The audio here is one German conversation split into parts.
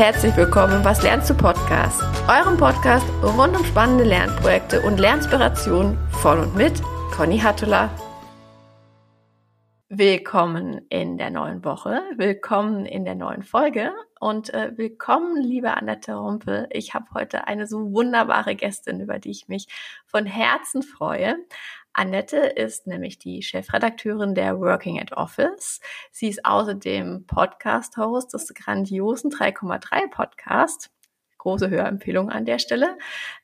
herzlich willkommen im Was lernst du Podcast, eurem Podcast rund um spannende Lernprojekte und Lernspirationen von und mit Conny Hattula. Willkommen in der neuen Woche, willkommen in der neuen Folge und äh, willkommen, liebe Annette Rumpel. Ich habe heute eine so wunderbare Gästin, über die ich mich von Herzen freue. Annette ist nämlich die Chefredakteurin der Working at Office. Sie ist außerdem Podcast-Host des grandiosen 3,3 Podcast. Große Hörempfehlung an der Stelle.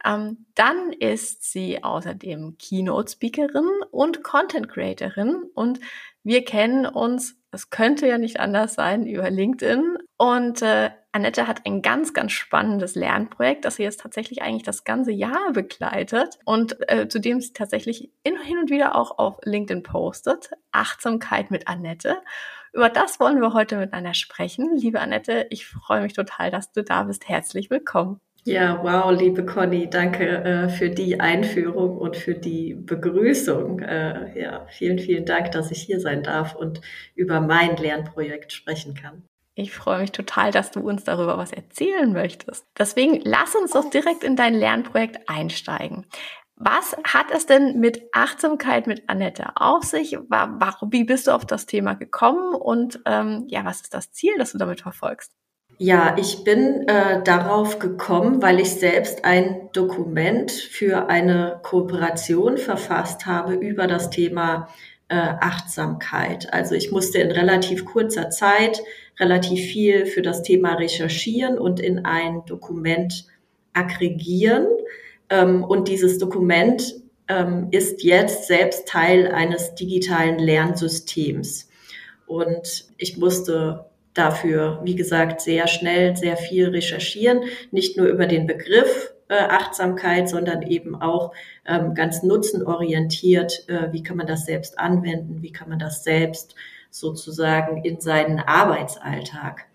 Ähm, dann ist sie außerdem Keynote-Speakerin und Content-Creatorin und wir kennen uns, es könnte ja nicht anders sein, über LinkedIn. Und äh, Annette hat ein ganz, ganz spannendes Lernprojekt, das sie jetzt tatsächlich eigentlich das ganze Jahr begleitet und äh, zu dem sie tatsächlich in, hin und wieder auch auf LinkedIn postet. Achtsamkeit mit Annette. Über das wollen wir heute miteinander sprechen. Liebe Annette, ich freue mich total, dass du da bist. Herzlich willkommen. Ja, wow, liebe Conny, danke äh, für die Einführung und für die Begrüßung. Äh, ja, vielen, vielen Dank, dass ich hier sein darf und über mein Lernprojekt sprechen kann. Ich freue mich total, dass du uns darüber was erzählen möchtest. Deswegen lass uns doch direkt in dein Lernprojekt einsteigen. Was hat es denn mit Achtsamkeit mit Annette auf sich? Warum, wie bist du auf das Thema gekommen und ähm, ja, was ist das Ziel, das du damit verfolgst? Ja, ich bin äh, darauf gekommen, weil ich selbst ein Dokument für eine Kooperation verfasst habe über das Thema äh, Achtsamkeit. Also ich musste in relativ kurzer Zeit relativ viel für das Thema recherchieren und in ein Dokument aggregieren. Ähm, und dieses Dokument ähm, ist jetzt selbst Teil eines digitalen Lernsystems. Und ich musste dafür, wie gesagt, sehr schnell, sehr viel recherchieren, nicht nur über den Begriff äh, Achtsamkeit, sondern eben auch ähm, ganz nutzenorientiert, äh, wie kann man das selbst anwenden, wie kann man das selbst sozusagen in seinen Arbeitsalltag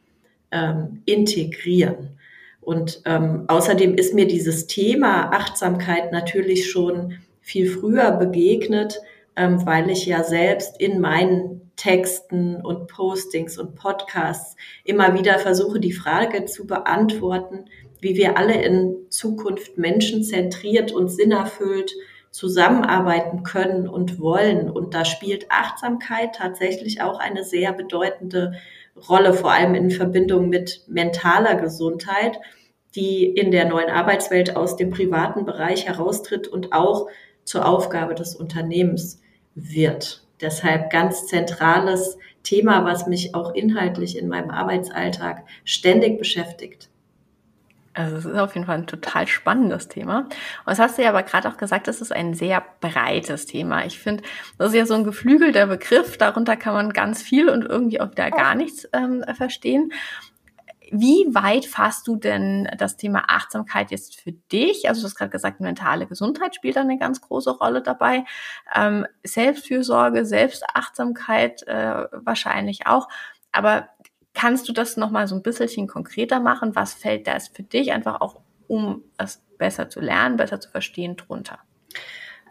ähm, integrieren. Und ähm, außerdem ist mir dieses Thema Achtsamkeit natürlich schon viel früher begegnet, ähm, weil ich ja selbst in meinen Texten und Postings und Podcasts immer wieder versuche, die Frage zu beantworten, wie wir alle in Zukunft menschenzentriert und sinnerfüllt zusammenarbeiten können und wollen. Und da spielt Achtsamkeit tatsächlich auch eine sehr bedeutende Rolle, vor allem in Verbindung mit mentaler Gesundheit, die in der neuen Arbeitswelt aus dem privaten Bereich heraustritt und auch zur Aufgabe des Unternehmens wird. Deshalb ganz zentrales Thema, was mich auch inhaltlich in meinem Arbeitsalltag ständig beschäftigt. Also es ist auf jeden Fall ein total spannendes Thema. Und das hast du ja aber gerade auch gesagt, es ist ein sehr breites Thema. Ich finde, das ist ja so ein geflügelter Begriff. Darunter kann man ganz viel und irgendwie auch wieder gar nichts ähm, verstehen. Wie weit fasst du denn das Thema Achtsamkeit jetzt für dich? Also du hast gerade gesagt, mentale Gesundheit spielt da eine ganz große Rolle dabei. Ähm, Selbstfürsorge, Selbstachtsamkeit äh, wahrscheinlich auch. Aber kannst du das nochmal so ein bisschen konkreter machen? Was fällt da für dich einfach auch, um es besser zu lernen, besser zu verstehen, drunter?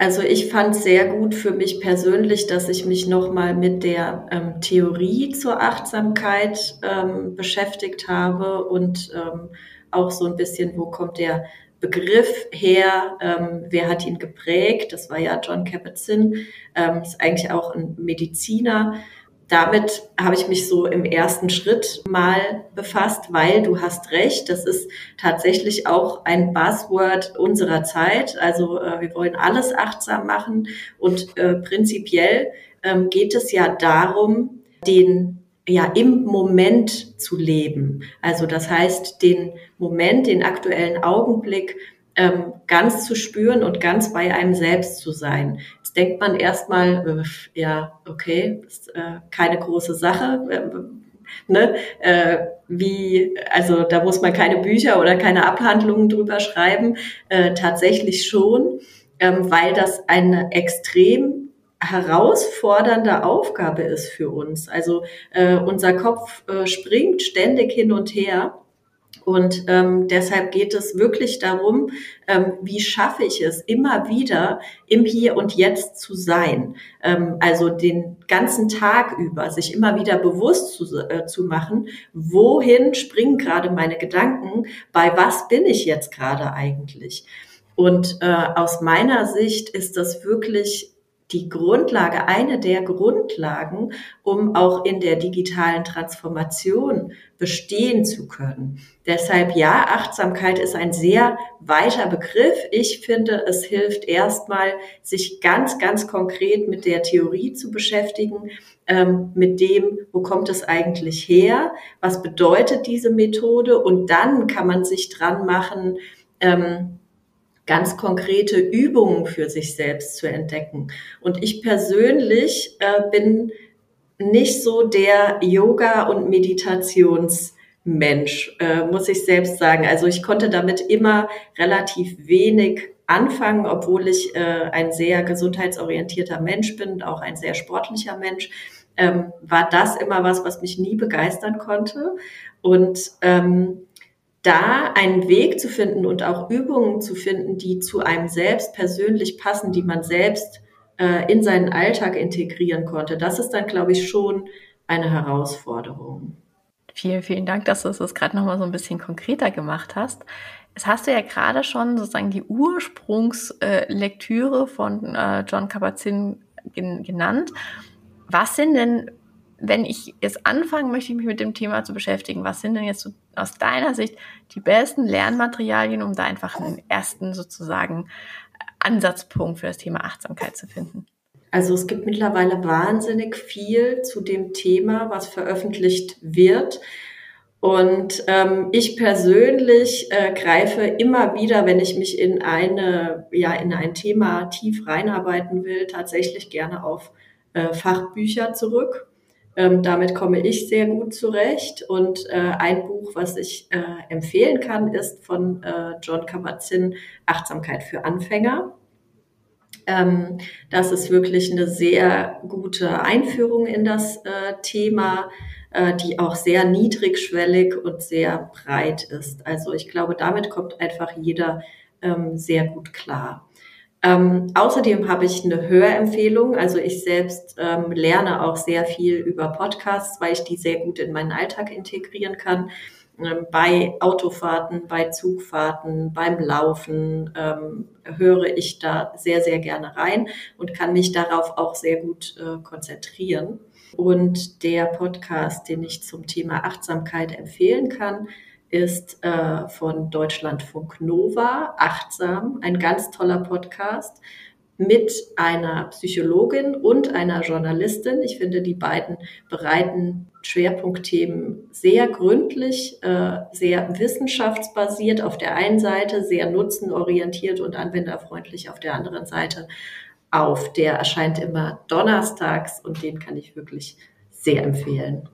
Also ich fand sehr gut für mich persönlich, dass ich mich nochmal mit der ähm, Theorie zur Achtsamkeit ähm, beschäftigt habe und ähm, auch so ein bisschen, wo kommt der Begriff her, ähm, wer hat ihn geprägt? Das war ja John Kabat-Zinn, ähm, ist eigentlich auch ein Mediziner, damit habe ich mich so im ersten Schritt mal befasst, weil du hast recht, das ist tatsächlich auch ein Buzzword unserer Zeit. Also äh, wir wollen alles achtsam machen und äh, prinzipiell ähm, geht es ja darum, den ja im Moment zu leben. Also das heißt, den Moment, den aktuellen Augenblick ähm, ganz zu spüren und ganz bei einem selbst zu sein. Jetzt denkt man erstmal, äh, ja, okay, ist äh, keine große Sache. Äh, ne? Äh, wie, also da muss man keine Bücher oder keine Abhandlungen drüber schreiben. Äh, tatsächlich schon, ähm, weil das eine extrem herausfordernde Aufgabe ist für uns. Also äh, unser Kopf äh, springt ständig hin und her Und ähm, deshalb geht es wirklich darum, ähm, wie schaffe ich es, immer wieder im Hier und Jetzt zu sein. Ähm, also den ganzen Tag über, sich immer wieder bewusst zu, äh, zu machen, wohin springen gerade meine Gedanken, bei was bin ich jetzt gerade eigentlich. Und äh, aus meiner Sicht ist das wirklich die Grundlage, eine der Grundlagen, um auch in der digitalen Transformation bestehen zu können. Deshalb ja, Achtsamkeit ist ein sehr weiter Begriff. Ich finde, es hilft erstmal, sich ganz, ganz konkret mit der Theorie zu beschäftigen, ähm, mit dem, wo kommt es eigentlich her, was bedeutet diese Methode und dann kann man sich dran machen, ähm, ganz konkrete Übungen für sich selbst zu entdecken. Und ich persönlich äh, bin nicht so der Yoga- und Meditationsmensch, äh, muss ich selbst sagen. Also ich konnte damit immer relativ wenig anfangen, obwohl ich äh, ein sehr gesundheitsorientierter Mensch bin, auch ein sehr sportlicher Mensch. Ähm, war das immer was, was mich nie begeistern konnte. Und ähm, da einen Weg zu finden und auch Übungen zu finden, die zu einem selbst persönlich passen, die man selbst äh, in seinen Alltag integrieren konnte, das ist dann, glaube ich, schon eine Herausforderung. Vielen, vielen Dank, dass du das gerade nochmal so ein bisschen konkreter gemacht hast. Es hast du ja gerade schon sozusagen die Ursprungslektüre von äh, John Kabat-Zinn genannt. Was sind denn wenn ich jetzt anfangen möchte, mich mit dem Thema zu beschäftigen, was sind denn jetzt so aus deiner Sicht die besten Lernmaterialien, um da einfach einen ersten sozusagen Ansatzpunkt für das Thema Achtsamkeit zu finden? Also es gibt mittlerweile wahnsinnig viel zu dem Thema, was veröffentlicht wird. Und ähm, ich persönlich äh, greife immer wieder, wenn ich mich in eine, ja, in ein Thema tief reinarbeiten will, tatsächlich gerne auf äh, Fachbücher zurück. Ähm, damit komme ich sehr gut zurecht. Und äh, ein Buch, was ich äh, empfehlen kann, ist von äh, John Kabat-Zinn, Achtsamkeit für Anfänger. Ähm, das ist wirklich eine sehr gute Einführung in das äh, Thema, äh, die auch sehr niedrigschwellig und sehr breit ist. Also ich glaube, damit kommt einfach jeder ähm, sehr gut klar. Ähm, außerdem habe ich eine Hörempfehlung. Also ich selbst ähm, lerne auch sehr viel über Podcasts, weil ich die sehr gut in meinen Alltag integrieren kann. Ähm, bei Autofahrten, bei Zugfahrten, beim Laufen ähm, höre ich da sehr, sehr gerne rein und kann mich darauf auch sehr gut äh, konzentrieren. Und der Podcast, den ich zum Thema Achtsamkeit empfehlen kann, ist äh, von Deutschlandfunk Nova, Achtsam, ein ganz toller Podcast mit einer Psychologin und einer Journalistin. Ich finde, die beiden bereiten Schwerpunktthemen sehr gründlich, äh, sehr wissenschaftsbasiert auf der einen Seite, sehr nutzenorientiert und anwenderfreundlich auf der anderen Seite auf. Der erscheint immer donnerstags und den kann ich wirklich sehr empfehlen.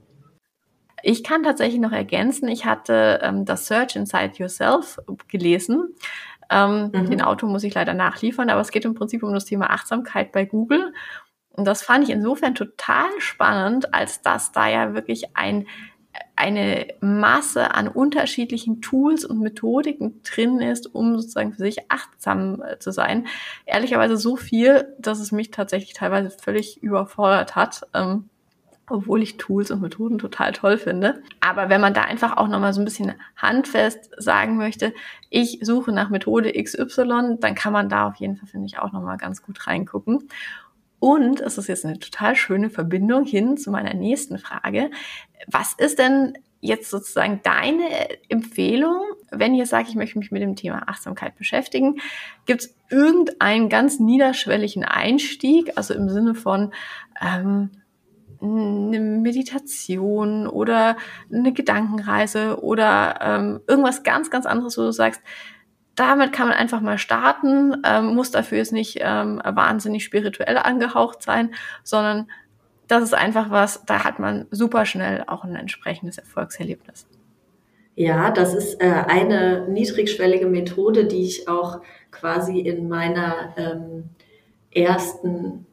Ich kann tatsächlich noch ergänzen, ich hatte ähm, das Search Inside Yourself gelesen. Ähm, mhm. Den Autor muss ich leider nachliefern, aber es geht im Prinzip um das Thema Achtsamkeit bei Google. Und das fand ich insofern total spannend, als dass da ja wirklich ein, eine Masse an unterschiedlichen Tools und Methodiken drin ist, um sozusagen für sich achtsam äh, zu sein. Ehrlicherweise so viel, dass es mich tatsächlich teilweise völlig überfordert hat. Ähm, obwohl ich Tools und Methoden total toll finde. Aber wenn man da einfach auch nochmal so ein bisschen handfest sagen möchte, ich suche nach Methode XY, dann kann man da auf jeden Fall, finde ich, auch nochmal ganz gut reingucken. Und es ist jetzt eine total schöne Verbindung hin zu meiner nächsten Frage. Was ist denn jetzt sozusagen deine Empfehlung, wenn ihr sagt, ich möchte mich mit dem Thema Achtsamkeit beschäftigen? Gibt es irgendeinen ganz niederschwelligen Einstieg, also im Sinne von, ähm, eine Meditation oder eine Gedankenreise oder ähm, irgendwas ganz, ganz anderes, wo du sagst, damit kann man einfach mal starten, ähm, muss dafür jetzt nicht ähm, wahnsinnig spirituell angehaucht sein, sondern das ist einfach was, da hat man super schnell auch ein entsprechendes Erfolgserlebnis. Ja, das ist äh, eine niedrigschwellige Methode, die ich auch quasi in meiner ähm, ersten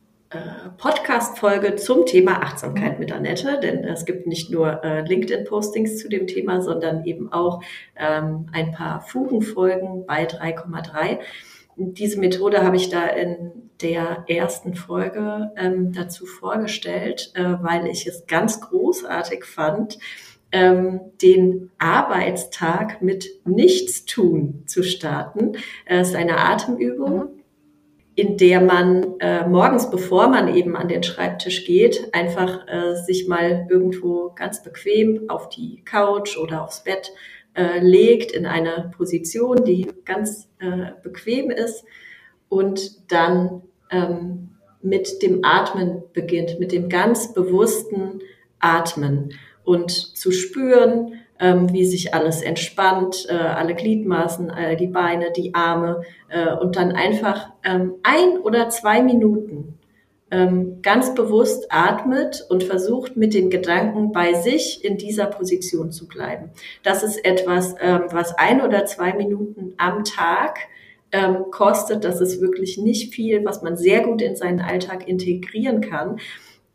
Podcast-Folge zum Thema Achtsamkeit mit Annette, denn es gibt nicht nur äh, LinkedIn-Postings zu dem Thema, sondern eben auch ähm, ein paar Fugenfolgen bei 3,3. Diese Methode habe ich da in der ersten Folge ähm, dazu vorgestellt, äh, weil ich es ganz großartig fand, ähm, den Arbeitstag mit Nichtstun zu starten. Es ist eine Atemübung. In der man äh, morgens, bevor man eben an den Schreibtisch geht, einfach äh, sich mal irgendwo ganz bequem auf die Couch oder aufs Bett äh, legt in eine Position, die ganz äh, bequem ist und dann ähm, mit dem Atmen beginnt, mit dem ganz bewussten Atmen und zu spüren, wie sich alles entspannt, äh, alle Gliedmaßen, äh, die Beine, die Arme äh, und dann einfach ähm, ein oder zwei Minuten ähm, ganz bewusst atmet und versucht mit den Gedanken bei sich in dieser Position zu bleiben. Das ist etwas, ähm, was ein oder zwei Minuten am Tag ähm, kostet. Das ist wirklich nicht viel, was man sehr gut in seinen Alltag integrieren kann.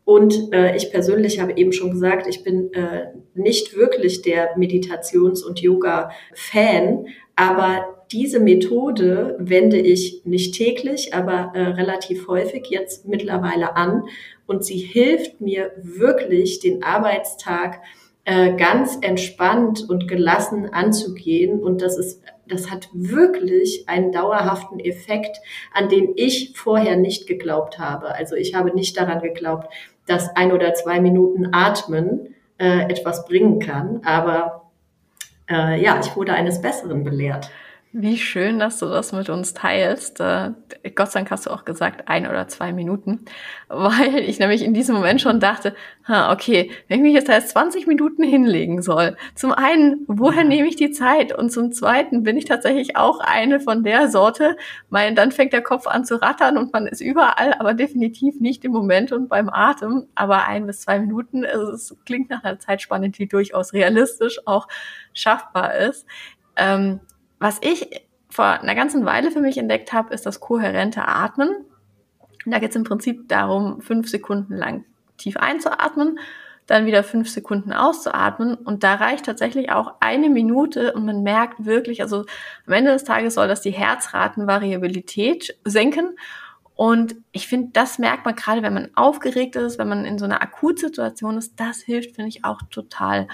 Und äh, ich persönlich habe eben schon gesagt, ich bin äh, nicht wirklich der Meditations- und Yoga-Fan, aber diese Methode wende ich nicht täglich, aber äh, relativ häufig jetzt mittlerweile an. Und sie hilft mir wirklich, den Arbeitstag äh, ganz entspannt und gelassen anzugehen. Und das ist, das hat wirklich einen dauerhaften Effekt, an den ich vorher nicht geglaubt habe. Also ich habe nicht daran geglaubt, dass ein oder zwei Minuten Atmen äh, etwas bringen kann. Aber äh, ja, ich wurde eines Besseren belehrt. Wie schön, dass du das mit uns teilst. Äh, Gott sei Dank hast du auch gesagt, ein oder zwei Minuten, weil ich nämlich in diesem Moment schon dachte, okay, wenn ich mich jetzt erst 20 Minuten hinlegen soll, zum einen, woher nehme ich die Zeit? Und zum zweiten bin ich tatsächlich auch eine von der Sorte, weil dann fängt der Kopf an zu rattern und man ist überall, aber definitiv nicht im Moment und beim Atem. Aber ein bis zwei Minuten, es klingt nach einer Zeitspanne, die durchaus realistisch auch schaffbar ist. Ähm, was ich vor einer ganzen Weile für mich entdeckt habe, ist das kohärente Atmen. Da geht es im Prinzip darum, fünf Sekunden lang tief einzuatmen, dann wieder fünf Sekunden auszuatmen. Und da reicht tatsächlich auch eine Minute und man merkt wirklich, also am Ende des Tages soll das die Herzratenvariabilität senken. Und ich finde, das merkt man gerade, wenn man aufgeregt ist, wenn man in so einer Akutsituation ist, das hilft, finde ich, auch total,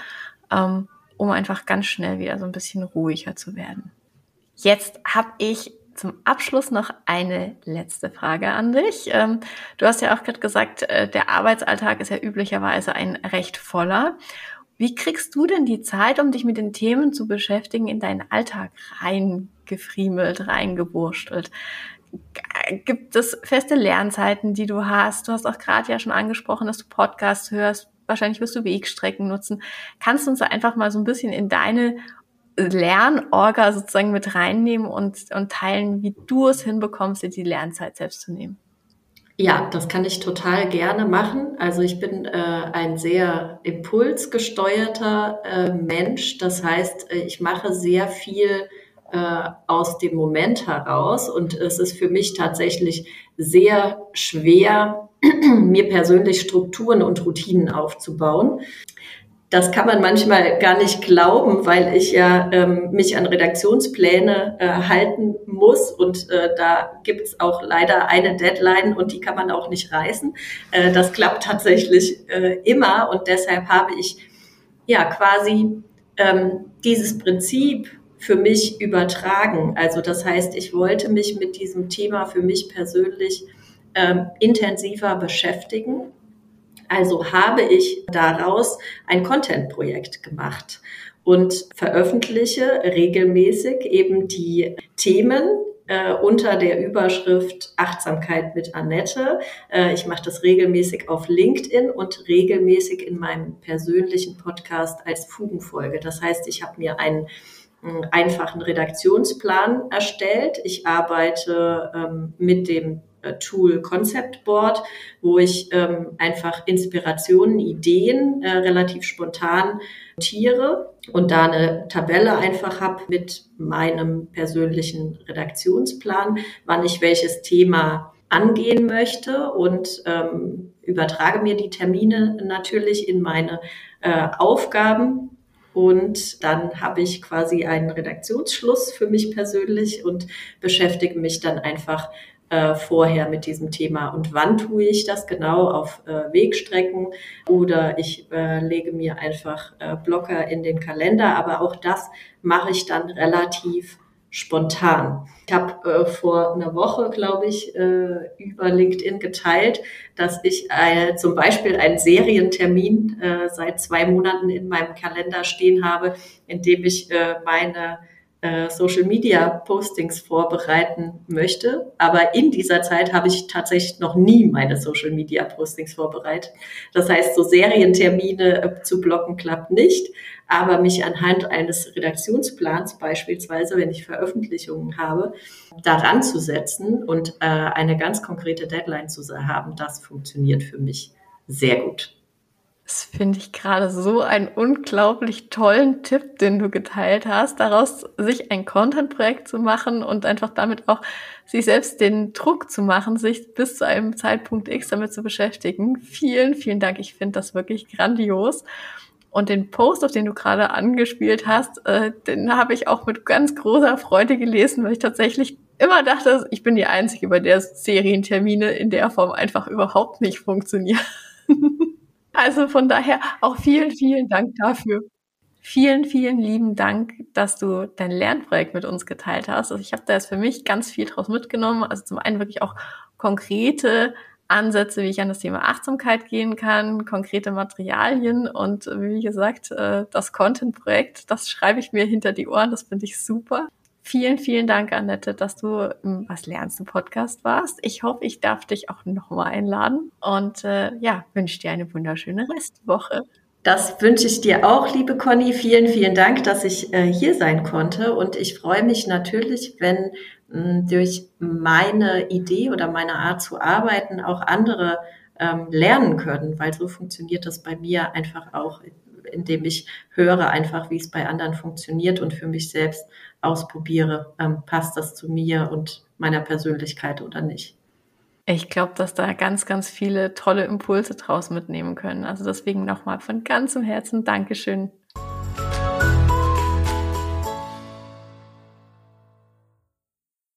ähm, um einfach ganz schnell wieder so ein bisschen ruhiger zu werden. Jetzt habe ich zum Abschluss noch eine letzte Frage an dich. Ähm, du hast ja auch gerade gesagt, äh, der Arbeitsalltag ist ja üblicherweise ein recht voller. Wie kriegst du denn die Zeit, um dich mit den Themen zu beschäftigen, in deinen Alltag reingefriemelt, reingewurstelt? Gibt es feste Lernzeiten, die du hast? Du hast auch gerade ja schon angesprochen, dass du Podcasts hörst. Wahrscheinlich wirst du Wegstrecken nutzen. Kannst du uns einfach mal so ein bisschen in deine Lernorga sozusagen mit reinnehmen und, und teilen, wie du es hinbekommst, dir die Lernzeit selbst zu nehmen? Ja, das kann ich total gerne machen. Also ich bin äh, ein sehr impulsgesteuerter äh, Mensch. Das heißt, äh, ich mache sehr viel äh, aus dem Moment heraus und es ist für mich tatsächlich sehr schwer, mir persönlich Strukturen und Routinen aufzubauen. Das kann man manchmal gar nicht glauben, weil ich ja ähm, mich an Redaktionspläne äh, halten muss und äh, da gibt's auch leider eine Deadline und die kann man auch nicht reißen. Äh, das klappt tatsächlich äh, immer und deshalb habe ich ja quasi ähm, dieses Prinzip für mich übertragen. Also das heißt, ich wollte mich mit diesem Thema für mich persönlich ähm, intensiver beschäftigen also habe ich daraus ein Content-Projekt gemacht und veröffentliche regelmäßig eben die Themen äh, unter der Überschrift Achtsamkeit mit Annette. Äh, ich mache das regelmäßig auf LinkedIn und regelmäßig in meinem persönlichen Podcast als Fugenfolge. Das heißt, ich habe mir einen einfachen Redaktionsplan erstellt. Ich arbeite ähm, mit dem Tool Concept Board, wo ich ähm, einfach Inspirationen, Ideen äh, relativ spontan notiere und da eine Tabelle einfach habe mit meinem persönlichen Redaktionsplan, wann ich welches Thema angehen möchte und ähm, übertrage mir die Termine natürlich in meine äh, Aufgaben. Und dann habe ich quasi einen Redaktionsschluss für mich persönlich und beschäftige mich dann einfach äh, vorher mit diesem Thema. Und wann tue ich das genau auf äh, Wegstrecken oder ich äh, lege mir einfach äh, Blocker in den Kalender. Aber auch das mache ich dann relativ spontan. Ich habe äh, vor einer Woche, glaube ich, äh, über LinkedIn geteilt, dass ich äh, zum Beispiel einen Serientermin äh, seit zwei Monaten in meinem Kalender stehen habe, in dem ich äh, meine äh, Social Media Postings vorbereiten möchte. Aber in dieser Zeit habe ich tatsächlich noch nie meine Social Media Postings vorbereitet. Das heißt, so Serientermine äh, zu blocken klappt nicht. Aber mich anhand eines Redaktionsplans beispielsweise, wenn ich Veröffentlichungen habe, daran zu setzen und äh, eine ganz konkrete Deadline zu haben, das funktioniert für mich sehr gut. Finde ich gerade so einen unglaublich tollen Tipp, den du geteilt hast, daraus sich ein Content-Projekt zu machen und einfach damit auch sich selbst den Druck zu machen, sich bis zu einem Zeitpunkt X damit zu beschäftigen. Vielen, vielen Dank. Ich finde das wirklich grandios. Und den Post, auf den du gerade angespielt hast, äh, den habe ich auch mit ganz großer Freude gelesen, weil ich tatsächlich immer dachte, ich bin die Einzige, bei der Serientermine in der Form einfach überhaupt nicht funktionieren. Also von daher auch vielen, vielen Dank dafür. Vielen, vielen lieben Dank, dass du dein Lernprojekt mit uns geteilt hast. Also ich habe da jetzt für mich ganz viel draus mitgenommen. Also zum einen wirklich auch konkrete Ansätze, wie ich an das Thema Achtsamkeit gehen kann, konkrete Materialien und wie gesagt, äh, das Content-Projekt, das schreibe ich mir hinter die Ohren, das finde ich super. Vielen, vielen Dank, Annette, dass du im Was lernst du Podcast warst. Ich hoffe, ich darf dich auch nochmal einladen und äh, ja, wünsche dir eine wunderschöne Restwoche. Das wünsche ich dir auch, liebe Conny. Vielen, vielen Dank, dass ich äh, hier sein konnte. Und ich freue mich natürlich, wenn mh, durch meine Idee oder meine Art zu arbeiten auch andere ähm, lernen können, weil so funktioniert das bei mir einfach auch indem ich höre einfach, wie es bei anderen funktioniert und für mich selbst ausprobiere, ähm, passt das zu mir und meiner Persönlichkeit oder nicht. Ich glaube, dass da ganz, ganz viele tolle Impulse draus mitnehmen können. Also deswegen nochmal von ganzem Herzen Dankeschön